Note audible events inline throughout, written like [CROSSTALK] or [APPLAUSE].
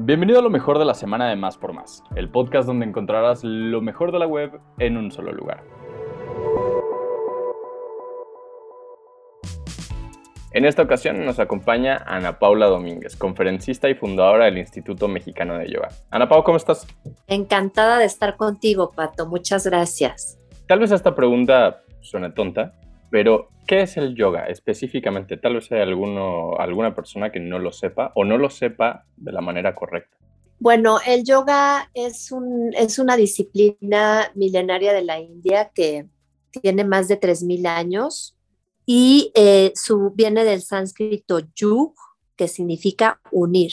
Bienvenido a lo mejor de la semana de Más por Más, el podcast donde encontrarás lo mejor de la web en un solo lugar. En esta ocasión nos acompaña Ana Paula Domínguez, conferencista y fundadora del Instituto Mexicano de Yoga. Ana Paula, ¿cómo estás? Encantada de estar contigo, Pato. Muchas gracias. Tal vez esta pregunta suene tonta, pero, ¿qué es el yoga específicamente? Tal vez hay alguno, alguna persona que no lo sepa o no lo sepa de la manera correcta. Bueno, el yoga es, un, es una disciplina milenaria de la India que tiene más de 3.000 años y eh, su, viene del sánscrito yug, que significa unir.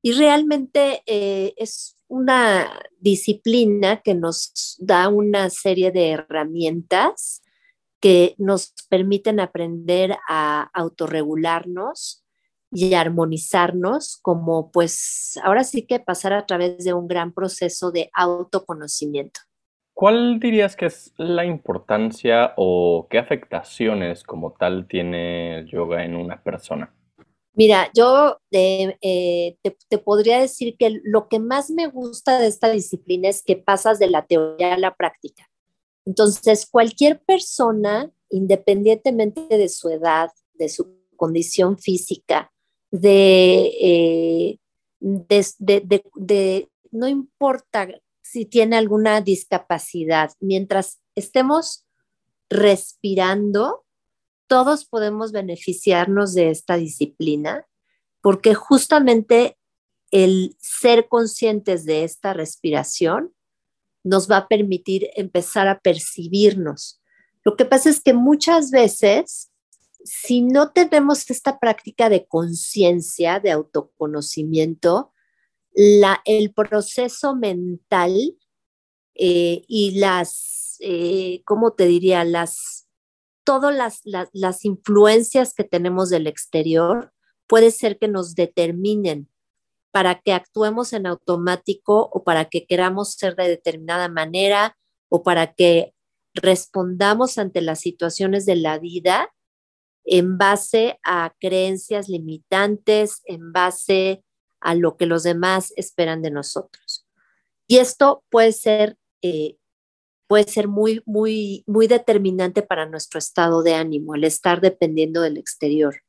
Y realmente eh, es una disciplina que nos da una serie de herramientas que nos permiten aprender a autorregularnos y armonizarnos, como pues ahora sí que pasar a través de un gran proceso de autoconocimiento. ¿Cuál dirías que es la importancia o qué afectaciones como tal tiene el yoga en una persona? Mira, yo eh, te, te, podría decir que lo que más me gusta de esta disciplina es que pasas de la teoría a la práctica. Entonces, cualquier persona, independientemente de su edad, de su condición física, de, eh, no importa si tiene alguna discapacidad, mientras estemos respirando, todos podemos beneficiarnos de esta disciplina, porque justamente el ser conscientes de esta respiración nos va a permitir empezar a percibirnos. Lo que pasa es que muchas veces, si no tenemos esta práctica de conciencia, de autoconocimiento, el proceso mental eh, y las, eh, ¿cómo te diría? Las, todas las, las influencias que tenemos del exterior puede ser que nos determinen para que actuemos en automático o para que queramos ser de determinada manera o para que respondamos ante las situaciones de la vida en base a creencias limitantes, en base a lo que los demás esperan de nosotros. Y esto puede ser, eh, puede ser muy, muy, muy determinante para nuestro estado de ánimo, el estar dependiendo del exterior.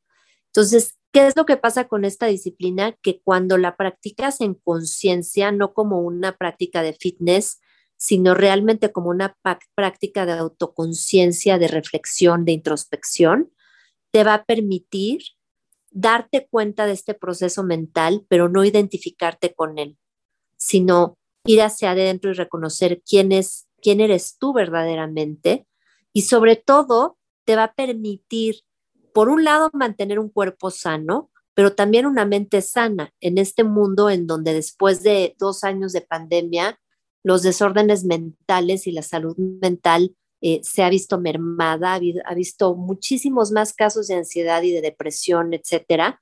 Entonces, ¿Qué es lo que pasa con esta disciplina? Que cuando la practicas en conciencia, no como una práctica de fitness, sino realmente como una práctica de autoconciencia, de reflexión, de introspección, te va a permitir darte cuenta de este proceso mental, pero no identificarte con él, sino ir hacia adentro y reconocer quién es, quién eres tú verdaderamente y sobre todo te va a permitir por un lado, mantener un cuerpo sano, pero también una mente sana en este mundo en donde después de dos años de pandemia, los desórdenes mentales y la salud mental eh, se ha visto mermada, ha, visto muchísimos más casos de ansiedad y de depresión, etcétera.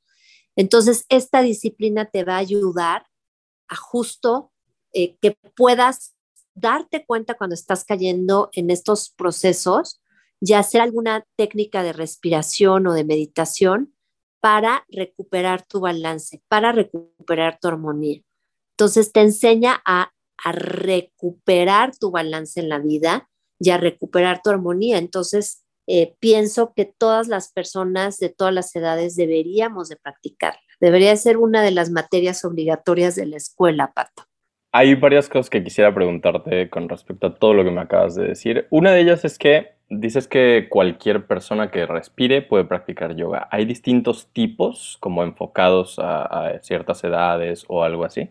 Entonces, esta disciplina te va a ayudar a justo eh, que puedas darte cuenta cuando estás cayendo en estos procesos y hacer alguna técnica de respiración o de meditación para recuperar tu balance, para recuperar tu armonía. Entonces te enseña a, recuperar tu balance en la vida y a recuperar tu armonía. Entonces eh, pienso que todas las personas de todas las edades deberíamos de practicarla. Debería ser una de las materias obligatorias de la escuela, Pato. Hay varias cosas que quisiera preguntarte con respecto a todo lo que me acabas de decir. Una de ellas es que Dices que cualquier persona que respire puede practicar yoga. ¿Hay distintos tipos como enfocados a, ciertas edades o algo así?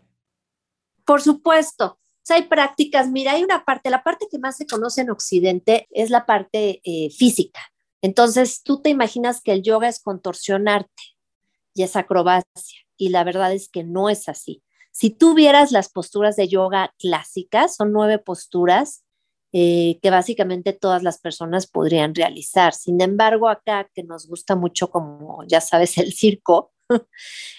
Por supuesto. hay prácticas, mira, hay una parte, la parte que más se conoce en Occidente es la parte eh, física. Entonces, tú te imaginas que el yoga es contorsionarte y es acrobacia, y la verdad es que no es así. Si tú vieras las posturas de yoga clásicas, son nueve posturas, eh, que básicamente todas las personas podrían realizar. Sin embargo, acá que nos gusta mucho, como ya sabes, el circo, [LAUGHS]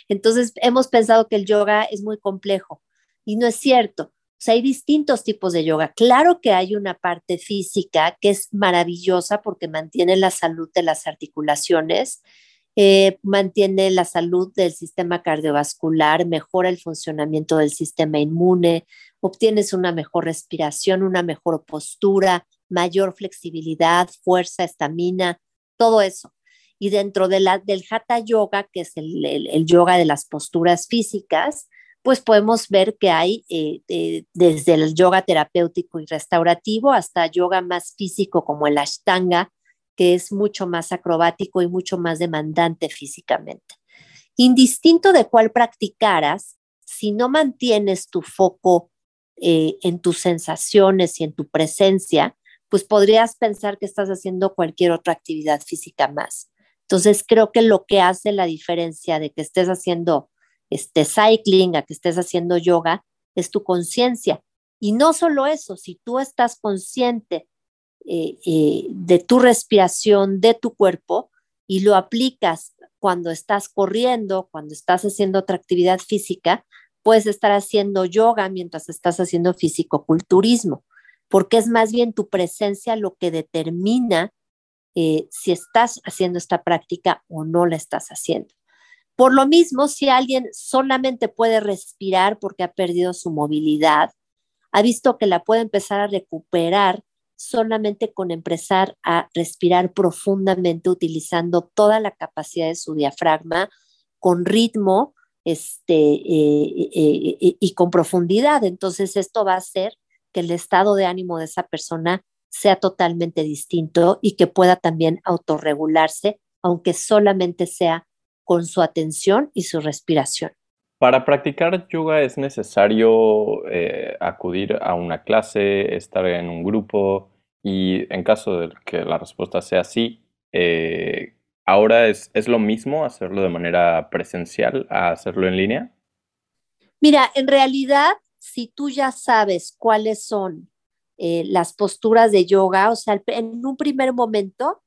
entonces hemos pensado que el yoga es muy complejo y no es cierto. O sea, hay distintos tipos de yoga. Claro que hay una parte física que es maravillosa porque mantiene la salud de las articulaciones eh, mantiene la salud del sistema cardiovascular, mejora el funcionamiento del sistema inmune, obtienes una mejor respiración, una mejor postura, mayor flexibilidad, fuerza, estamina, todo eso. Y dentro de la, del Hatha Yoga, que es el, yoga de las posturas físicas, pues podemos ver que hay eh, desde el yoga terapéutico y restaurativo hasta yoga más físico como el Ashtanga, que es mucho más acrobático y mucho más demandante físicamente. Indistinto de cuál practicaras, si no mantienes tu foco eh, en tus sensaciones y en tu presencia, pues podrías pensar que estás haciendo cualquier otra actividad física más. Entonces, creo que lo que hace la diferencia de que estés haciendo este cycling a que estés haciendo yoga es tu conciencia. Y no solo eso, si tú estás consciente eh, eh, de tu respiración, de tu cuerpo, y lo aplicas cuando estás corriendo, cuando estás haciendo otra actividad física, puedes estar haciendo yoga mientras estás haciendo fisicoculturismo porque es más bien tu presencia lo que determina eh, si estás haciendo esta práctica o no la estás haciendo. Por lo mismo, si alguien solamente puede respirar porque ha perdido su movilidad, ha visto que la puede empezar a recuperar solamente con empezar a respirar profundamente utilizando toda la capacidad de su diafragma con ritmo este, eh, eh, y con profundidad. Entonces, esto va a hacer que el estado de ánimo de esa persona sea totalmente distinto y que pueda también autorregularse, aunque solamente sea con su atención y su respiración. Para practicar yoga es necesario eh, acudir a una clase, estar en un grupo y en caso de que la respuesta sea sí, eh, ahora es, es lo mismo hacerlo de manera presencial a hacerlo en línea. Mira, en realidad si tú ya sabes cuáles son eh, las posturas de yoga, o sea, en un primer momento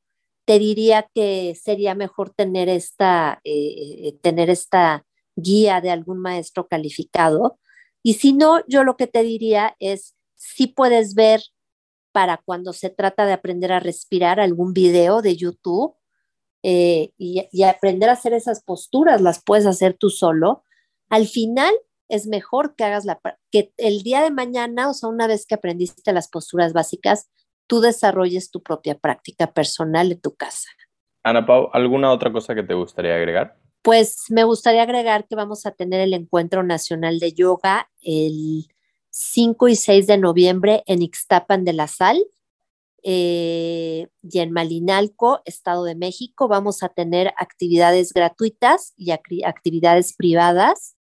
te diría que sería mejor tener esta, eh, tener esta guía de algún maestro calificado. Y si no, yo lo que te diría es, si puedes ver para cuando se trata de aprender a respirar algún video de YouTube eh, y, y aprender a hacer esas posturas, las puedes hacer tú solo. Al final es mejor que hagas la que el día de mañana, o sea, una vez que aprendiste las posturas básicas, tú desarrolles tu propia práctica personal en tu casa. Ana Pau, ¿alguna otra cosa que te gustaría agregar? Pues me gustaría agregar que vamos a tener el Encuentro Nacional de Yoga el 5 y 6 de noviembre en Ixtapan de la Sal eh, y en Malinalco, Estado de México. Vamos a tener actividades gratuitas y actividades privadas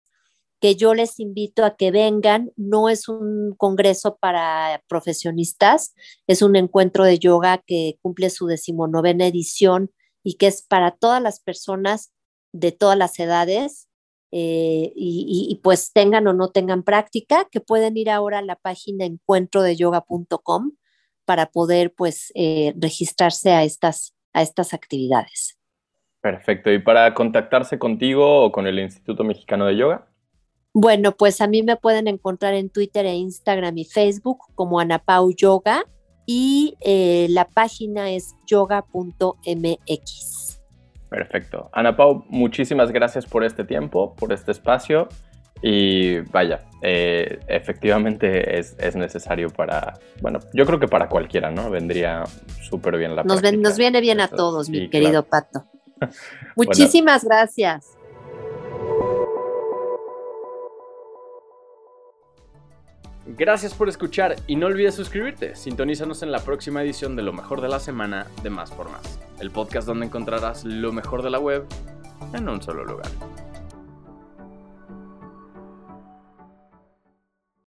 que yo les invito a que vengan. No es un congreso para profesionistas, es un encuentro de yoga que cumple su decimonovena edición y que es para todas las personas de todas las edades eh, y, pues tengan o no tengan práctica, que pueden ir ahora a la página encuentrodeyoga.com para poder pues eh, registrarse a estas, a estas actividades. Perfecto. ¿Y para contactarse contigo o con el Instituto Mexicano de Yoga? Bueno, pues a mí me pueden encontrar en Twitter e Instagram y Facebook como Anapau Yoga y eh, la página es yoga.mx. Perfecto. Ana Pau, muchísimas gracias por este tiempo, por este espacio y vaya, eh, efectivamente es, necesario para, bueno, yo creo que para cualquiera, ¿no? Vendría súper bien la nos, nos viene bien a todos, mi querido Pato. [LAUGHS] Muchísimas gracias. Gracias por escuchar y no olvides suscribirte. Sintonízanos en la próxima edición de Lo mejor de la semana de Más por Más, el podcast donde encontrarás lo mejor de la web en un solo lugar.